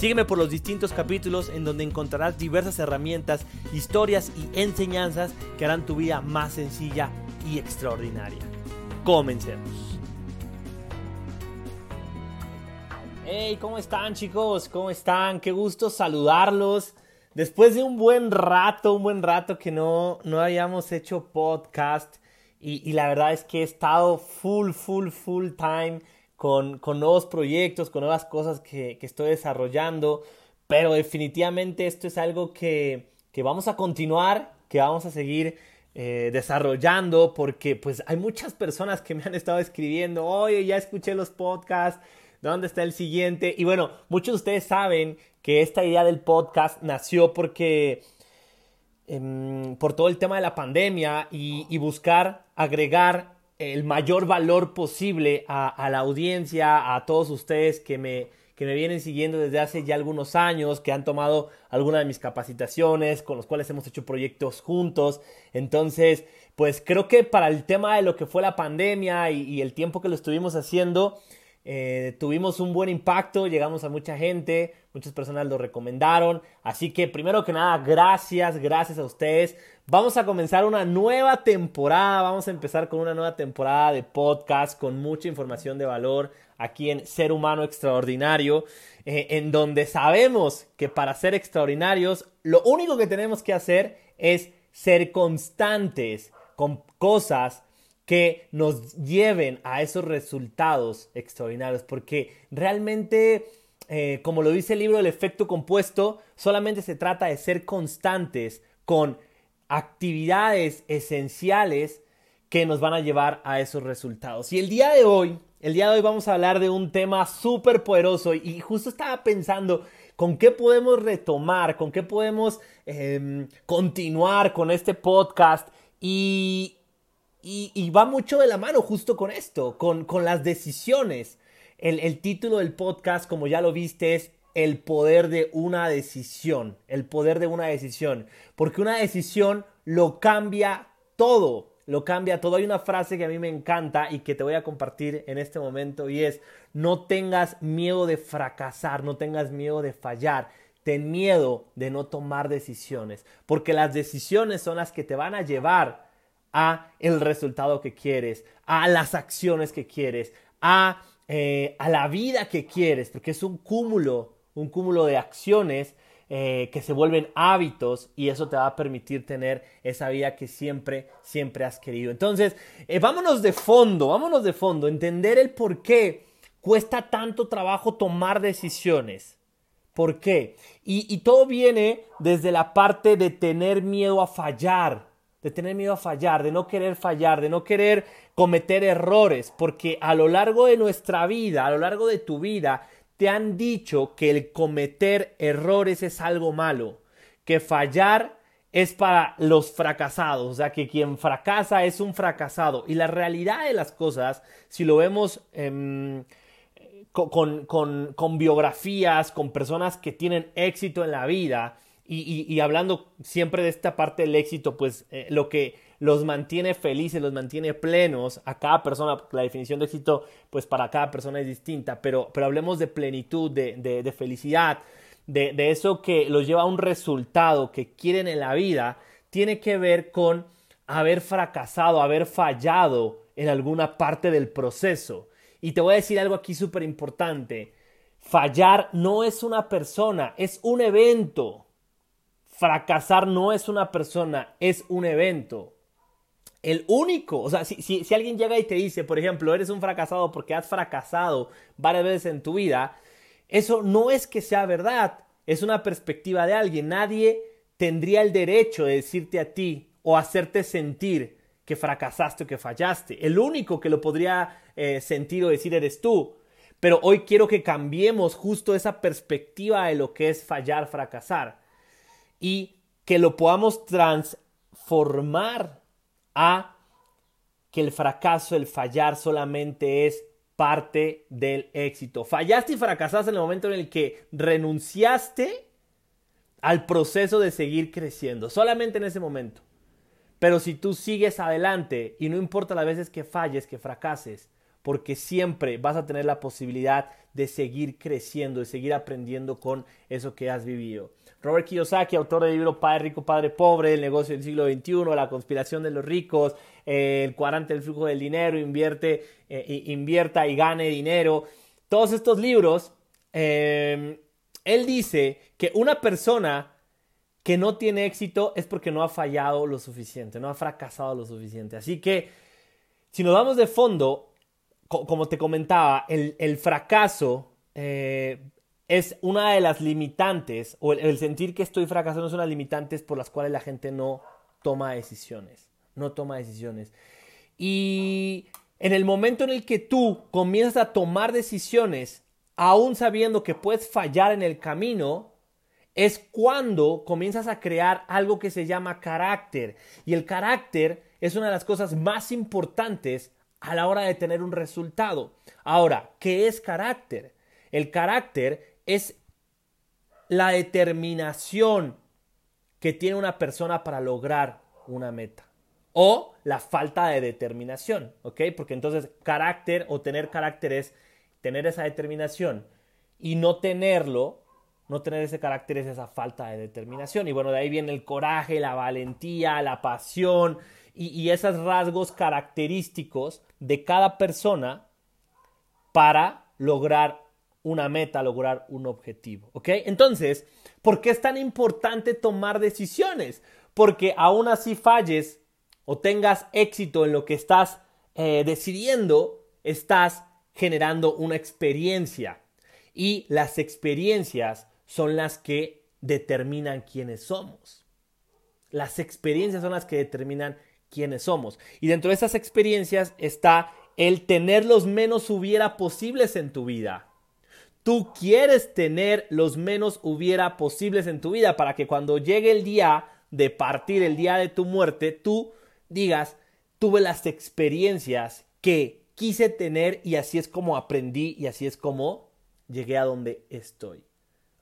Sígueme por los distintos capítulos en donde encontrarás diversas herramientas, historias y enseñanzas que harán tu vida más sencilla y extraordinaria. Comencemos. Hey, ¿cómo están chicos? ¿Cómo están? Qué gusto saludarlos. Después de un buen rato, un buen rato que no, no habíamos hecho podcast y, y la verdad es que he estado full, full, full time con, nuevos proyectos, con nuevas cosas que, estoy desarrollando, pero definitivamente esto es algo que, vamos a continuar, que vamos a seguir eh, desarrollando porque pues hay muchas personas que me han estado escribiendo, oye, ya escuché los podcasts, ¿dónde está el siguiente? Y bueno, muchos de ustedes saben que esta idea del podcast nació porque em, por todo el tema de la pandemia y buscar agregar el mayor valor posible a, la audiencia, a todos ustedes que me, que me vienen siguiendo desde hace ya algunos años, que han tomado alguna de mis capacitaciones, con los cuales hemos hecho proyectos juntos. Entonces, pues creo que para el tema de lo que fue la pandemia y el tiempo que lo estuvimos haciendo, eh, tuvimos un buen impacto, llegamos a mucha gente, muchas personas lo recomendaron. Así que primero que nada, gracias, gracias a ustedes. Vamos a comenzar una nueva temporada, vamos a empezar con una nueva temporada de podcast con mucha información de valor aquí en Ser Humano Extraordinario, eh, en donde sabemos que para ser extraordinarios lo único que tenemos que hacer es ser constantes con cosas que nos lleven a esos resultados extraordinarios, porque realmente, eh, como lo dice el libro El efecto compuesto, solamente se trata de ser constantes con actividades esenciales que nos van a llevar a esos resultados. Y el día de hoy, el día de hoy vamos a hablar de un tema súper poderoso y justo estaba pensando con qué podemos retomar, con qué podemos em, continuar con este podcast y, y, va mucho de la mano justo con esto, con, las decisiones. El, título del podcast, como ya lo viste, es el poder de una decisión. El poder de una decisión. Porque una decisión lo cambia todo. Lo cambia todo. Hay una frase que a mí me encanta y que te voy a compartir en este momento y es, no tengas miedo de fracasar, no tengas miedo de fallar. Ten miedo de no tomar decisiones. Porque las decisiones son las que te van a llevar a el resultado que quieres, a las acciones que quieres, a, eh, a la vida que quieres, porque es un cúmulo, un cúmulo de acciones eh, que se vuelven hábitos y eso te va a permitir tener esa vida que siempre, siempre has querido. Entonces, eh, vámonos de fondo, vámonos de fondo, entender el por qué cuesta tanto trabajo tomar decisiones. ¿Por qué? y todo viene desde la parte de tener miedo a fallar de tener miedo a fallar, de no querer fallar, de no querer cometer errores, porque a lo largo de nuestra vida, a lo largo de tu vida, te han dicho que el cometer errores es algo malo, que fallar es para los fracasados, o sea, que quien fracasa es un fracasado. Y la realidad de las cosas, si lo vemos em, con, con biografías, con personas que tienen éxito en la vida, y, hablando siempre de esta parte del éxito, pues eh, lo que los mantiene felices, los mantiene plenos a cada persona, la definición de éxito, pues para cada persona es distinta, pero, pero hablemos de plenitud, de, de, felicidad, de, de, eso que los lleva a un resultado que quieren en la vida, tiene que ver con haber fracasado, haber fallado en alguna parte del proceso. Y te voy a decir algo aquí súper importante. Fallar no es una persona, es un evento. Fracasar no es una persona, es un evento. El único, o sea, si, si, alguien llega y te dice, por ejemplo, eres un fracasado porque has fracasado varias veces en tu vida, eso no es que sea verdad, es una perspectiva de alguien. Nadie tendría el derecho de decirte a ti o hacerte sentir que fracasaste o que fallaste. El único que lo podría eh, sentir o decir eres tú. Pero hoy quiero que cambiemos justo esa perspectiva de lo que es fallar, fracasar. Y que lo podamos transformar a que el fracaso, el fallar solamente es parte del éxito. Fallaste y fracasaste en el momento en el que renunciaste al proceso de seguir creciendo, solamente en ese momento. Pero si tú sigues adelante y no importa las veces que falles, que fracases, porque siempre vas a tener la posibilidad de seguir creciendo, de seguir aprendiendo con eso que has vivido. Robert Kiyosaki, autor del libro Padre Rico, Padre Pobre, El negocio del siglo XXI, La conspiración de los ricos, eh, El cuadrante del flujo del dinero, invierte, eh, invierta y gane dinero. Todos estos libros, eh, él dice que una persona que no tiene éxito es porque no ha fallado lo suficiente, no ha fracasado lo suficiente. Así que, si nos vamos de fondo, como te comentaba, el, fracaso es una de las limitantes, o el, sentir que estoy fracasando es una de las limitantes por las cuales la gente no toma decisiones, no toma decisiones. Y en el momento en el que tú comienzas a tomar decisiones, aún sabiendo que puedes fallar en el camino, es cuando comienzas a crear algo que se llama carácter. Y el carácter es una de las cosas más importantes a la hora de tener un resultado. Ahora, ¿qué es carácter? El carácter es la determinación que tiene una persona para lograr una meta. O la falta de determinación, ¿ok? Porque entonces carácter o tener carácter es tener esa determinación y no tenerlo, no tener ese carácter es esa falta de determinación. Y bueno, de ahí viene el coraje, la valentía, la pasión y, esos rasgos característicos de cada persona para lograr una meta, lograr un objetivo. ¿Ok? Entonces, ¿por qué es tan importante tomar decisiones? Porque aún así falles o tengas éxito en lo que estás eh, decidiendo, estás generando una experiencia. Y las experiencias son las que determinan quiénes somos. Las experiencias son las que determinan quiénes somos. Y dentro de esas experiencias está el tener los menos hubiera posibles en tu vida. Tú quieres tener los menos hubiera posibles en tu vida para que cuando llegue el día de partir, el día de tu muerte, tú digas, tuve las experiencias que quise tener y así es como aprendí y así es como llegué a donde estoy.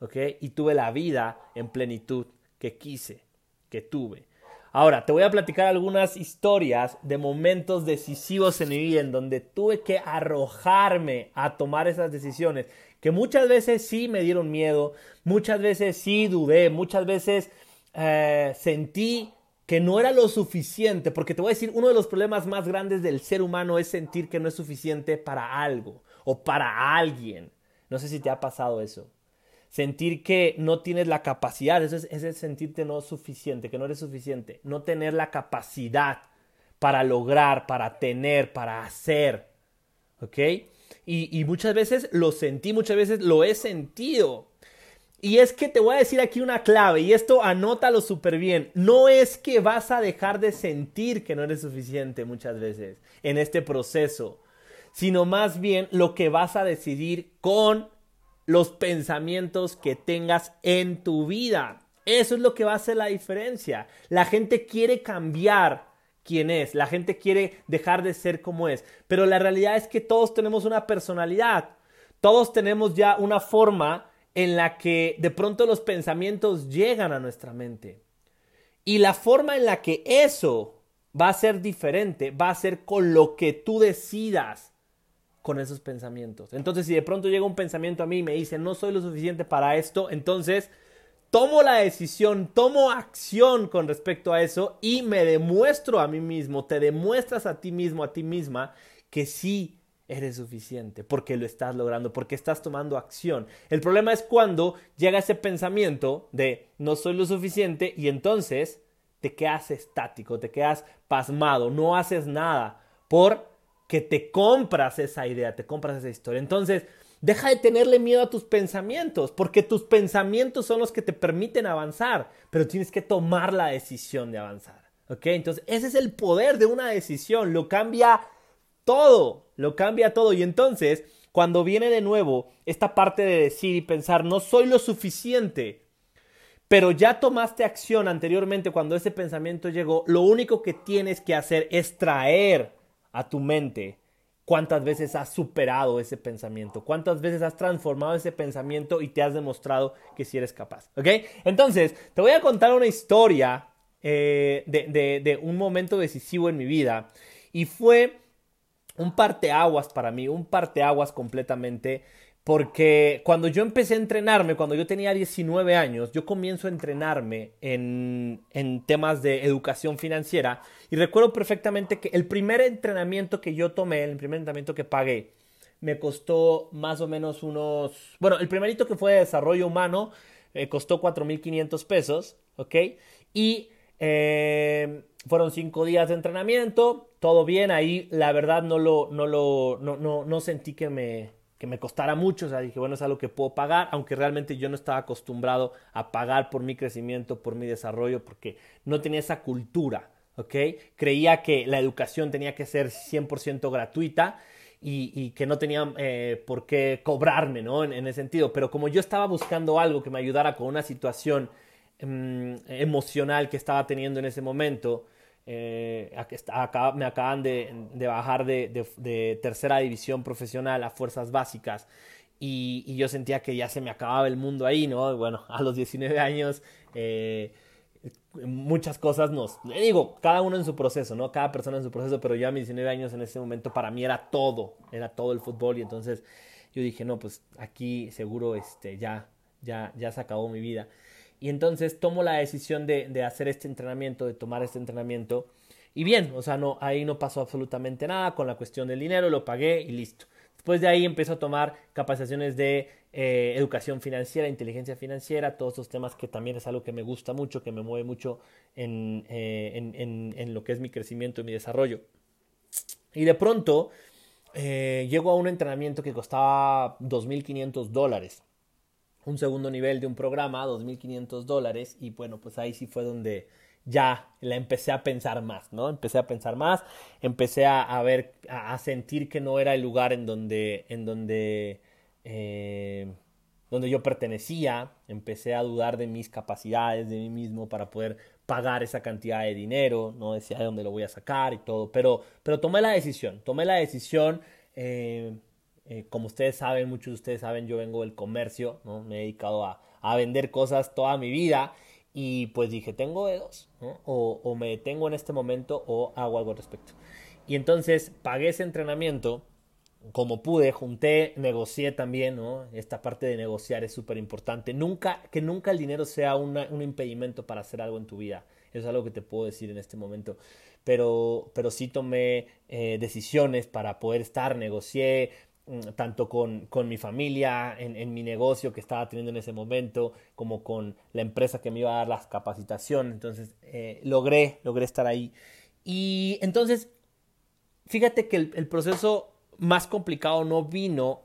¿Ok? Y tuve la vida en plenitud que quise, que tuve. Ahora, te voy a platicar algunas historias de momentos decisivos en mi vida en donde tuve que arrojarme a tomar esas decisiones que muchas veces sí me dieron miedo, muchas veces sí dudé, muchas veces eh, sentí que no era lo suficiente, porque te voy a decir, uno de los problemas más grandes del ser humano es sentir que no es suficiente para algo o para alguien. No sé si te ha pasado eso. Sentir que no tienes la capacidad, eso es, es sentirte no suficiente, que no eres suficiente, no tener la capacidad para lograr, para tener, para hacer. ¿Ok? y, muchas veces lo sentí, muchas veces lo he sentido. Y es que te voy a decir aquí una clave, y esto anótalo súper bien. No es que vas a dejar de sentir que no eres suficiente muchas veces en este proceso, sino más bien lo que vas a decidir con los pensamientos que tengas en tu vida. Eso es lo que va a hacer la diferencia. La gente quiere cambiar quién es, la gente quiere dejar de ser como es, pero la realidad es que todos tenemos una personalidad, todos tenemos ya una forma en la que de pronto los pensamientos llegan a nuestra mente. Y la forma en la que eso va a ser diferente va a ser con lo que tú decidas con esos pensamientos. Entonces, si de pronto llega un pensamiento a mí y me dice, no soy lo suficiente para esto, entonces tomo la decisión, tomo acción con respecto a eso y me demuestro a mí mismo, te demuestras a ti mismo, a ti misma, que sí eres suficiente, porque lo estás logrando, porque estás tomando acción. El problema es cuando llega ese pensamiento de no soy lo suficiente y entonces te quedas estático, te quedas pasmado, no haces nada porque te compras esa idea, te compras esa historia. Entonces, Deja de tenerle miedo a tus pensamientos, porque tus pensamientos son los que te permiten avanzar, pero tienes que tomar la decisión de avanzar. ¿Ok? Entonces, ese es el poder de una decisión, lo cambia todo, lo cambia todo. Y entonces, cuando viene de nuevo esta parte de decir y pensar, no soy lo suficiente, pero ya tomaste acción anteriormente cuando ese pensamiento llegó, lo único que tienes que hacer es traer a tu mente cuántas veces has superado ese pensamiento, cuántas veces has transformado ese pensamiento y te has demostrado que sí eres capaz. Entonces, te voy a contar una historia eh, de, de un momento decisivo en mi vida y fue un parteaguas para mí, un parteaguas completamente. Porque cuando yo empecé a entrenarme, cuando yo tenía 19 años, yo comienzo a entrenarme en, temas de educación financiera y recuerdo perfectamente que el primer entrenamiento que yo tomé, el primer entrenamiento que pagué, me costó más o menos unos, bueno, el primerito que fue de desarrollo humano, me costó 4.500 pesos, ¿ok? Y eh, fueron cinco días de entrenamiento, todo bien, ahí la verdad no lo, no lo, no, no, no sentí que me, que me costara mucho, o sea, dije, bueno, es algo que puedo pagar, aunque realmente yo no estaba acostumbrado a pagar por mi crecimiento, por mi desarrollo, porque no tenía esa cultura, ¿ok? Creía que la educación tenía que ser 100% gratuita y, que no tenía eh, por qué cobrarme, ¿no? En, en ese sentido, pero como yo estaba buscando algo que me ayudara con una situación mm, emocional que estaba teniendo en ese momento, eh, me acaban de, bajar de, tercera división profesional a fuerzas básicas y, yo sentía que ya se me acababa el mundo ahí, ¿no? Bueno, a los 19 años eh, muchas cosas nos... Digo, cada uno en su proceso, ¿no? Cada persona en su proceso, pero ya a mis 19 años en ese momento para mí era todo, era todo el fútbol y entonces yo dije, no, pues aquí seguro este, ya, ya, ya se acabó mi vida. Y entonces tomo la decisión de, de, hacer este entrenamiento, de tomar este entrenamiento. Y bien, o sea, no, ahí no pasó absolutamente nada con la cuestión del dinero, lo pagué y listo. Después de ahí empiezo a tomar capacitaciones de eh, educación financiera, inteligencia financiera, todos estos temas que también es algo que me gusta mucho, que me mueve mucho en, eh, en, en lo que es mi crecimiento y mi desarrollo. Y de pronto eh, llego a un entrenamiento que costaba 2.500 dólares un segundo nivel de un programa, 2.500 dólares, y bueno, pues ahí sí fue donde ya la empecé a pensar más, ¿no? Empecé a pensar más, empecé a, ver, a, sentir que no era el lugar en donde, en donde, eh, donde yo pertenecía, empecé a dudar de mis capacidades, de mí mismo para poder pagar esa cantidad de dinero, no decía de dónde lo voy a sacar y todo, pero, pero tomé la decisión, tomé la decisión, eh, eh, como ustedes saben, muchos de ustedes saben, yo vengo del comercio, ¿no? Me he dedicado a, a vender cosas toda mi vida y pues dije, tengo dedos, ¿no? o, o, me detengo en este momento o hago algo al respecto. Y entonces pagué ese entrenamiento como pude, junté, negocié también, ¿no? Esta parte de negociar es súper importante. Nunca, que nunca el dinero sea un impedimento para hacer algo en tu vida. Eso es algo que te puedo decir en este momento. Pero, pero sí tomé eh, decisiones para poder estar, negocié, tanto con, con mi familia, en, en, mi negocio que estaba teniendo en ese momento, como con la empresa que me iba a dar las capacitaciones. Entonces, eh, logré, logré estar ahí. Y entonces, fíjate que el, el proceso más complicado no vino,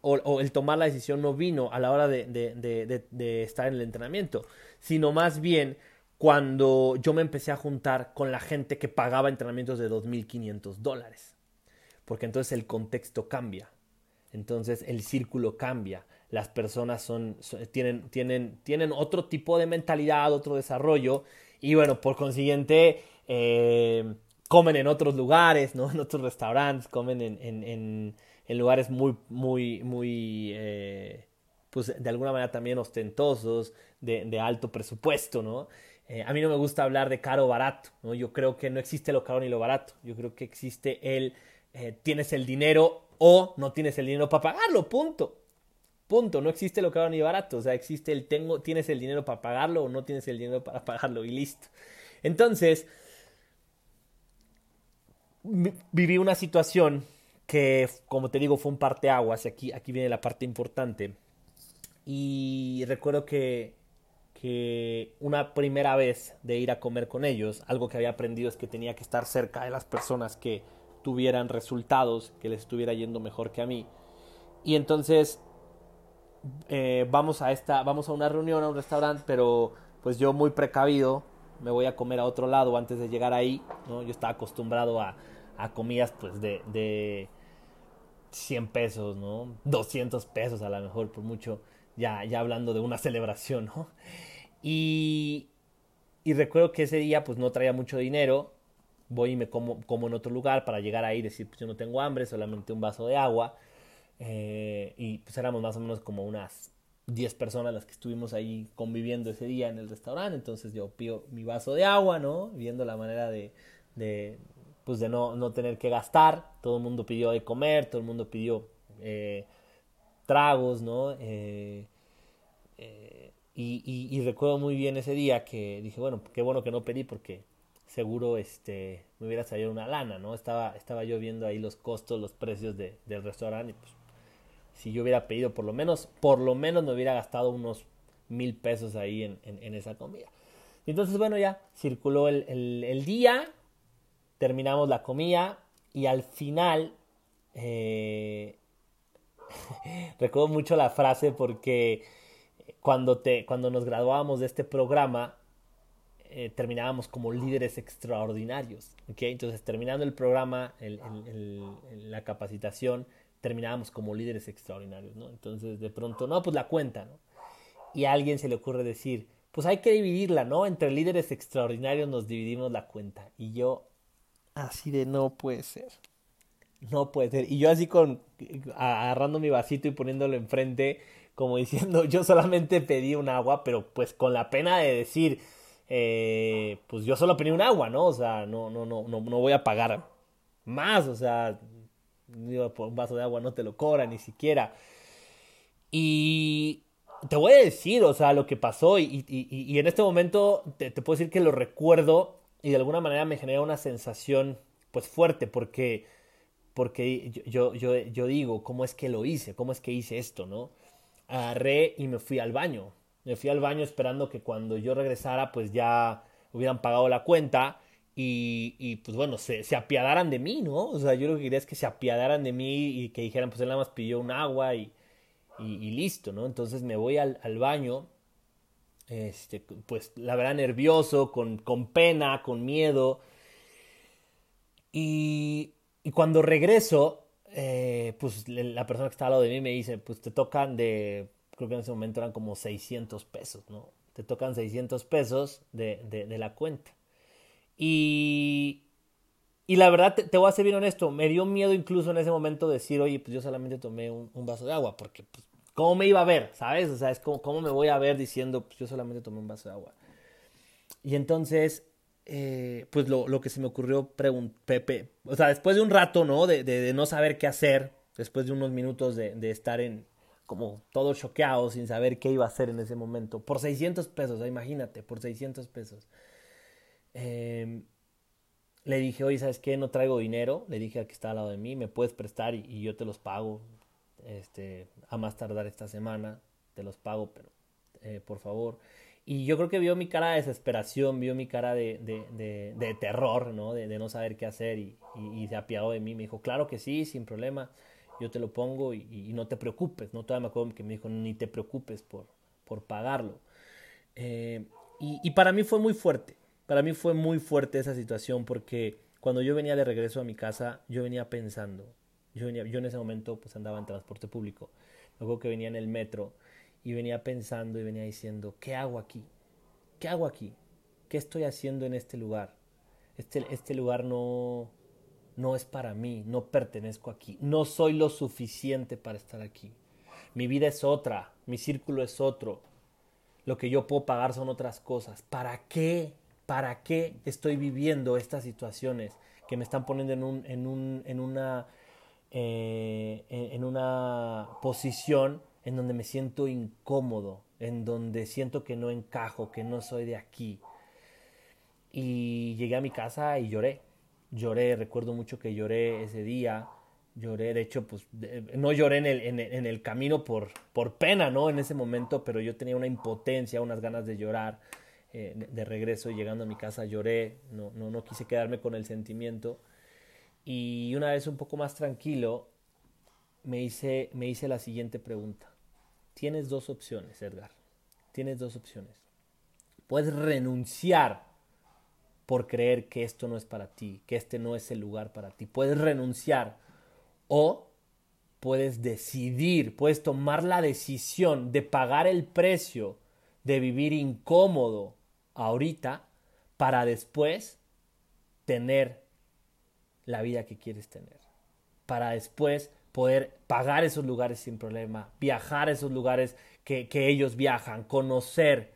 o, el tomar la decisión no vino a la hora de, de, de, de estar en el entrenamiento, sino más bien cuando yo me empecé a juntar con la gente que pagaba entrenamientos de 2.500 dólares porque entonces el contexto cambia, entonces el círculo cambia, las personas son, tienen, tienen, tienen otro tipo de mentalidad, otro desarrollo, y bueno, por consiguiente, eh, comen en otros lugares, ¿no? En otros restaurantes, comen en, en, en, lugares muy, muy, muy, eh, pues de alguna manera también ostentosos, de, alto presupuesto, ¿no? Eh, a mí no me gusta hablar de caro o barato, ¿no? Yo creo que no existe lo caro ni lo barato, yo creo que existe el eh, tienes el dinero o no tienes el dinero para pagarlo, punto. Punto, no existe lo caro ni barato, o sea, existe el tengo, tienes el dinero para pagarlo o no tienes el dinero para pagarlo y listo. Entonces, viví una situación que, como te digo, fue un parteaguas, aquí, aquí viene la parte importante. Y recuerdo que, que una primera vez de ir a comer con ellos, algo que había aprendido es que tenía que estar cerca de las personas que, tuvieran resultados, que les estuviera yendo mejor que a mí. Y entonces eh, vamos a esta, vamos a una reunión, a un restaurante, pero pues yo muy precavido me voy a comer a otro lado antes de llegar ahí, ¿no? Yo estaba acostumbrado a, a comidas pues de, de, 100 pesos, ¿no? 200 pesos a lo mejor, por mucho, ya, ya hablando de una celebración, ¿no? Y, y recuerdo que ese día pues no traía mucho dinero, voy y me como, como en otro lugar para llegar ahí y decir, pues yo no tengo hambre, solamente un vaso de agua. Eh, y pues éramos más o menos como unas 10 personas las que estuvimos ahí conviviendo ese día en el restaurante. Entonces yo pido mi vaso de agua, ¿no? Viendo la manera de, de pues de no, no, tener que gastar. Todo el mundo pidió de comer, todo el mundo pidió eh, tragos, ¿no? Eh, y, recuerdo muy bien ese día que dije, bueno, qué bueno que no pedí porque seguro este, me hubiera salido una lana, ¿no? Estaba, estaba yo viendo ahí los costos, los precios de, del restaurante y pues si yo hubiera pedido por lo menos, por lo menos me hubiera gastado unos mil pesos ahí en, en, esa comida. Entonces, bueno, ya circuló el, el, el, día, terminamos la comida y al final, eh, recuerdo mucho la frase porque cuando, te, cuando nos graduábamos de este programa, eh, terminábamos como líderes extraordinarios. ¿okay? Entonces, terminando el programa, el, el, la capacitación, terminábamos como líderes extraordinarios, ¿no? Entonces, de pronto, no, pues la cuenta, ¿no? Y a alguien se le ocurre decir, pues hay que dividirla, ¿no? Entre líderes extraordinarios nos dividimos la cuenta. Y yo, así de no puede ser. No puede ser. Y yo así con, agarrando mi vasito y poniéndolo enfrente, como diciendo, yo solamente pedí un agua, pero pues con la pena de decir, eh, pues yo solo pedí un agua, ¿no? O sea, no, no, no, no, no voy a pagar más, o sea, por un vaso de agua no te lo cobra ni siquiera. Y te voy a decir, o sea, lo que pasó y, y, en este momento te, puedo decir que lo recuerdo y de alguna manera me genera una sensación pues fuerte porque, porque yo, yo, yo, digo, ¿cómo es que lo hice? ¿Cómo es que hice esto, no? Agarré y me fui al baño. Me fui al baño esperando que cuando yo regresara pues ya hubieran pagado la cuenta y, y, pues bueno, se, se, apiadaran de mí, ¿no? O sea, yo lo que quería es que se apiadaran de mí y que dijeran, pues él nada más pidió un agua y, y, listo, ¿no? Entonces me voy al, al, baño, este, pues la verdad nervioso, con, con pena, con miedo. Y, y cuando regreso, eh, pues la persona que está al lado de mí me dice, pues te tocan de, creo que en ese momento eran como 600 pesos, ¿no? Te tocan 600 pesos de, de, de la cuenta. Y, y la verdad, te, voy a ser bien honesto, me dio miedo incluso en ese momento decir, oye, pues yo solamente tomé un, vaso de agua, porque, pues, ¿cómo me iba a ver? ¿Sabes? O sea, es como, ¿cómo me voy a ver diciendo, pues yo solamente tomé un vaso de agua? Y entonces, eh, pues lo, lo, que se me ocurrió, Pepe, o sea, después de un rato, ¿no? De, de, de, no saber qué hacer, después de unos minutos de, de estar en, como todo choqueado, sin saber qué iba a hacer en ese momento, por 600 pesos, imagínate, por 600 pesos. Eh, le dije, oye, ¿sabes qué? No traigo dinero. Le dije al que está al lado de mí, me puedes prestar y, yo te los pago. Este, a más tardar esta semana, te los pago, pero eh, por favor. Y yo creo que vio mi cara de desesperación, vio mi cara de, de, de, terror, ¿no? De, no saber qué hacer y, y, se apiadó de mí. Me dijo, claro que sí, sin problema, yo te lo pongo y, no te preocupes, ¿no? Todavía me acuerdo que me dijo, ni te preocupes por, por pagarlo. Eh, y para mí fue muy fuerte, para mí fue muy fuerte esa situación porque cuando yo venía de regreso a mi casa, yo venía pensando, yo, venía, yo en ese momento pues andaba en transporte público, luego que venía en el metro y venía pensando y venía diciendo, ¿qué hago aquí? ¿Qué hago aquí? ¿Qué estoy haciendo en este lugar? Este, este lugar no, no es para mí, no pertenezco aquí, no soy lo suficiente para estar aquí. Mi vida es otra, mi círculo es otro, lo que yo puedo pagar son otras cosas. ¿Para qué ¿para qué estoy viviendo estas situaciones que me están poniendo en, un, en, un, en, una, eh, en, una posición en donde me siento incómodo, en donde siento que no encajo, que no soy de aquí? Y llegué a mi casa y lloré. Lloré, recuerdo mucho que lloré ese día. Lloré, de hecho, pues no lloré en el, en, en el camino por, por pena, ¿no? En ese momento, pero yo tenía una impotencia, unas ganas de llorar eh, de regreso, llegando a mi casa, lloré, no, no, no quise quedarme con el sentimiento. Y una vez un poco más tranquilo, me hice, me hice la siguiente pregunta. Tienes dos opciones, Edgar. Tienes dos opciones. Puedes renunciar por creer que esto no es para ti, que este no es el lugar para ti. Puedes renunciar o puedes decidir, puedes tomar la decisión de pagar el precio de vivir incómodo ahorita para después tener la vida que quieres tener. Para después poder pagar esos lugares sin problema, viajar a esos lugares que, que ellos viajan, conocer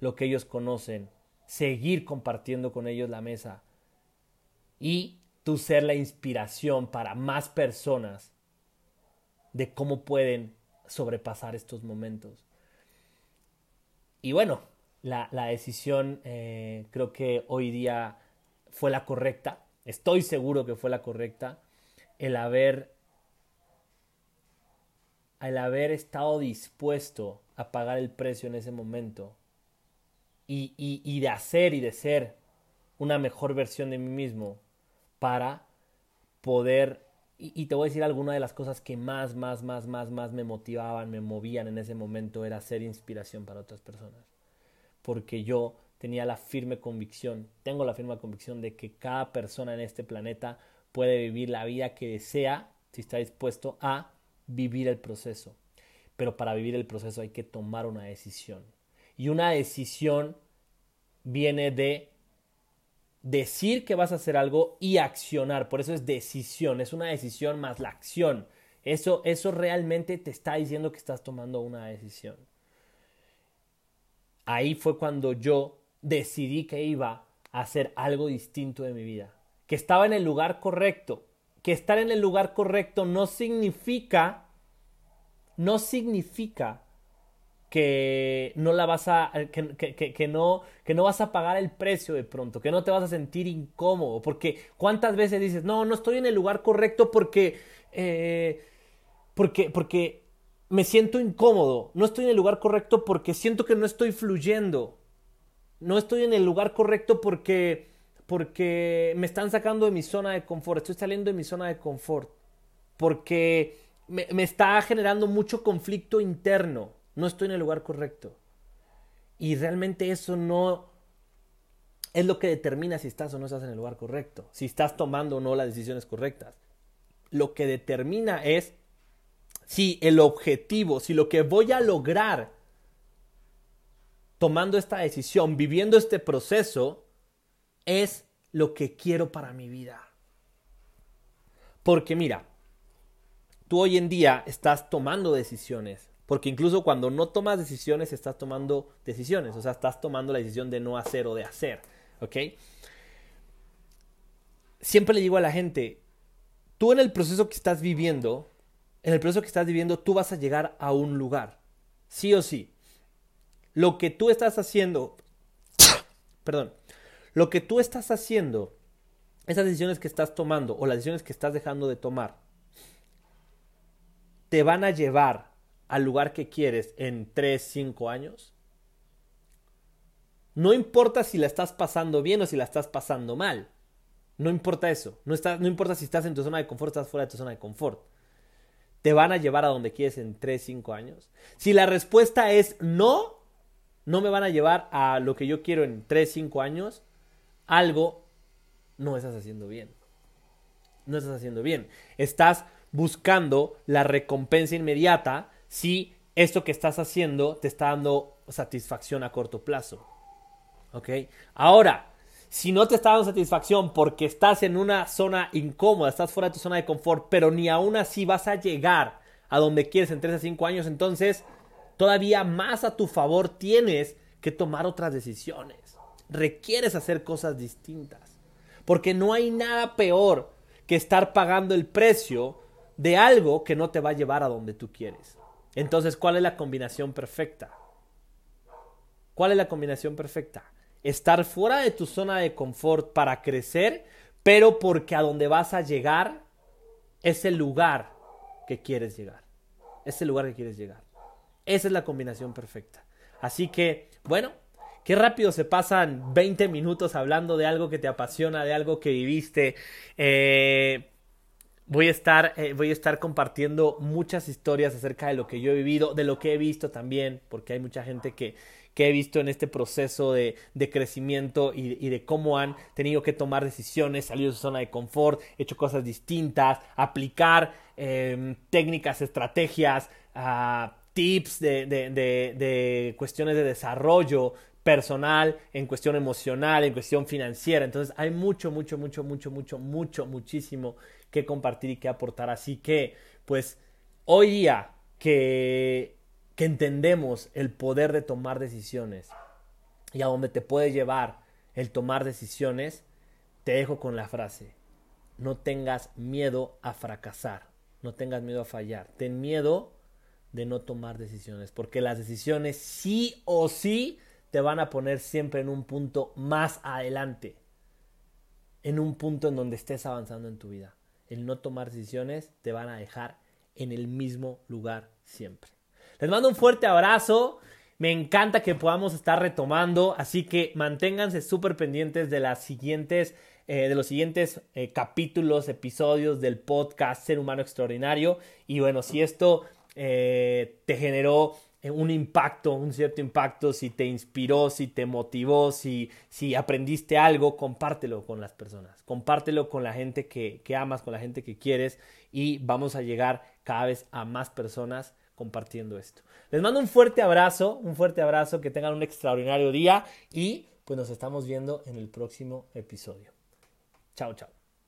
lo que ellos conocen, seguir compartiendo con ellos la mesa y tú ser la inspiración para más personas de cómo pueden sobrepasar estos momentos. Y bueno, la, decisión eh, creo que hoy día fue la correcta, estoy seguro que fue la correcta, el haber, el haber estado dispuesto a pagar el precio en ese momento y, de hacer y de ser una mejor versión de mí mismo para poder y, te voy a decir alguna de las cosas que más, más, más, más, más me motivaban, me movían en ese momento era ser inspiración para otras personas. Porque yo tenía la firme convicción, tengo la firme convicción de que cada persona en este planeta puede vivir la vida que desea si está dispuesto a vivir el proceso. Pero para vivir el proceso hay que tomar una decisión. Y una decisión viene de decir que vas a hacer algo y accionar. Por eso es decisión, es una decisión más la acción. Eso, eso realmente te está diciendo que estás tomando una decisión. Ahí fue cuando yo decidí que iba a hacer algo distinto de mi vida, que estaba en el lugar correcto, que estar en el lugar correcto no significa, no significa que no la vas a que, que, que, no que no vas a pagar el precio de pronto que no te vas a sentir incómodo porque cuántas veces dices no no estoy en el lugar correcto porque eh, porque porque me siento incómodo no estoy en el lugar correcto porque siento que no estoy fluyendo no estoy en el lugar correcto porque porque me están sacando de mi zona de confort estoy saliendo de mi zona de confort porque me, me está generando mucho conflicto interno no estoy en el lugar correcto. Y realmente eso no es lo que determina si estás o no estás en el lugar correcto, si estás tomando o no las decisiones correctas. Lo que determina es si el objetivo, si lo que voy a lograr tomando esta decisión, viviendo este proceso, es lo que quiero para mi vida. Porque mira, tú hoy en día estás tomando decisiones porque incluso cuando no tomas decisiones, estás tomando decisiones. O sea, estás tomando la decisión de no hacer o de hacer. ¿Ok? Siempre le digo a la gente, tú en el proceso que estás viviendo, en el proceso que estás viviendo, tú vas a llegar a un lugar. Sí o sí. Lo que tú estás haciendo, perdón, lo que tú estás haciendo, esas decisiones que estás tomando o las decisiones que estás dejando de tomar, te van a llevar al lugar que quieres en 3, 5 años? No importa si la estás pasando bien o si la estás pasando mal. No importa eso. No, está, no importa si estás en tu zona de confort o estás fuera de tu zona de confort. ¿Te van a llevar a donde quieres en 3, 5 años? Si la respuesta es no, no me van a llevar a lo que yo quiero en 3, 5 años, algo no estás haciendo bien. No estás haciendo bien. Estás buscando la recompensa inmediata si esto que estás haciendo te está dando satisfacción a corto plazo. ¿Ok? Ahora, si no te está dando satisfacción porque estás en una zona incómoda, estás fuera de tu zona de confort, pero ni aún así vas a llegar a donde quieres en 3 a 5 años, entonces todavía más a tu favor tienes que tomar otras decisiones. Requieres hacer cosas distintas. Porque no hay nada peor que estar pagando el precio de algo que no te va a llevar a donde tú quieres. Entonces, ¿cuál es la combinación perfecta? ¿Cuál es la combinación perfecta? Estar fuera de tu zona de confort para crecer, pero porque a donde vas a llegar es el lugar que quieres llegar. Es el lugar que quieres llegar. Esa es la combinación perfecta. Así que, bueno, qué rápido se pasan 20 minutos hablando de algo que te apasiona, de algo que viviste. Eh, voy a estar, eh, voy a estar compartiendo muchas historias acerca de lo que yo he vivido, de lo que he visto también, porque hay mucha gente que, que he visto en este proceso de, de crecimiento y, y, de cómo han tenido que tomar decisiones, salir de su zona de confort, hecho cosas distintas, aplicar eh, técnicas, estrategias, uh, tips de, de, de, cuestiones de desarrollo personal, en cuestión emocional, en cuestión financiera. Entonces hay mucho, mucho, mucho, mucho, mucho, mucho, muchísimo que compartir y que aportar. Así que, pues, hoy día que, que entendemos el poder de tomar decisiones y a dónde te puede llevar el tomar decisiones, te dejo con la frase, no tengas miedo a fracasar, no tengas miedo a fallar, ten miedo de no tomar decisiones, porque las decisiones sí o sí te van a poner siempre en un punto más adelante, en un punto en donde estés avanzando en tu vida. El no tomar decisiones te van a dejar en el mismo lugar siempre. Les mando un fuerte abrazo. Me encanta que podamos estar retomando, así que manténganse súper pendientes de las siguientes, eh, de los siguientes eh, capítulos, episodios del podcast Ser Humano Extraordinario. Y bueno, si esto eh, te generó un impacto, un cierto impacto, si te inspiró, si te motivó, si, si aprendiste algo, compártelo con las personas, compártelo con la gente que, que amas, con la gente que quieres y vamos a llegar cada vez a más personas compartiendo esto. Les mando un fuerte abrazo, un fuerte abrazo, que tengan un extraordinario día y pues nos estamos viendo en el próximo episodio. Chao, chao.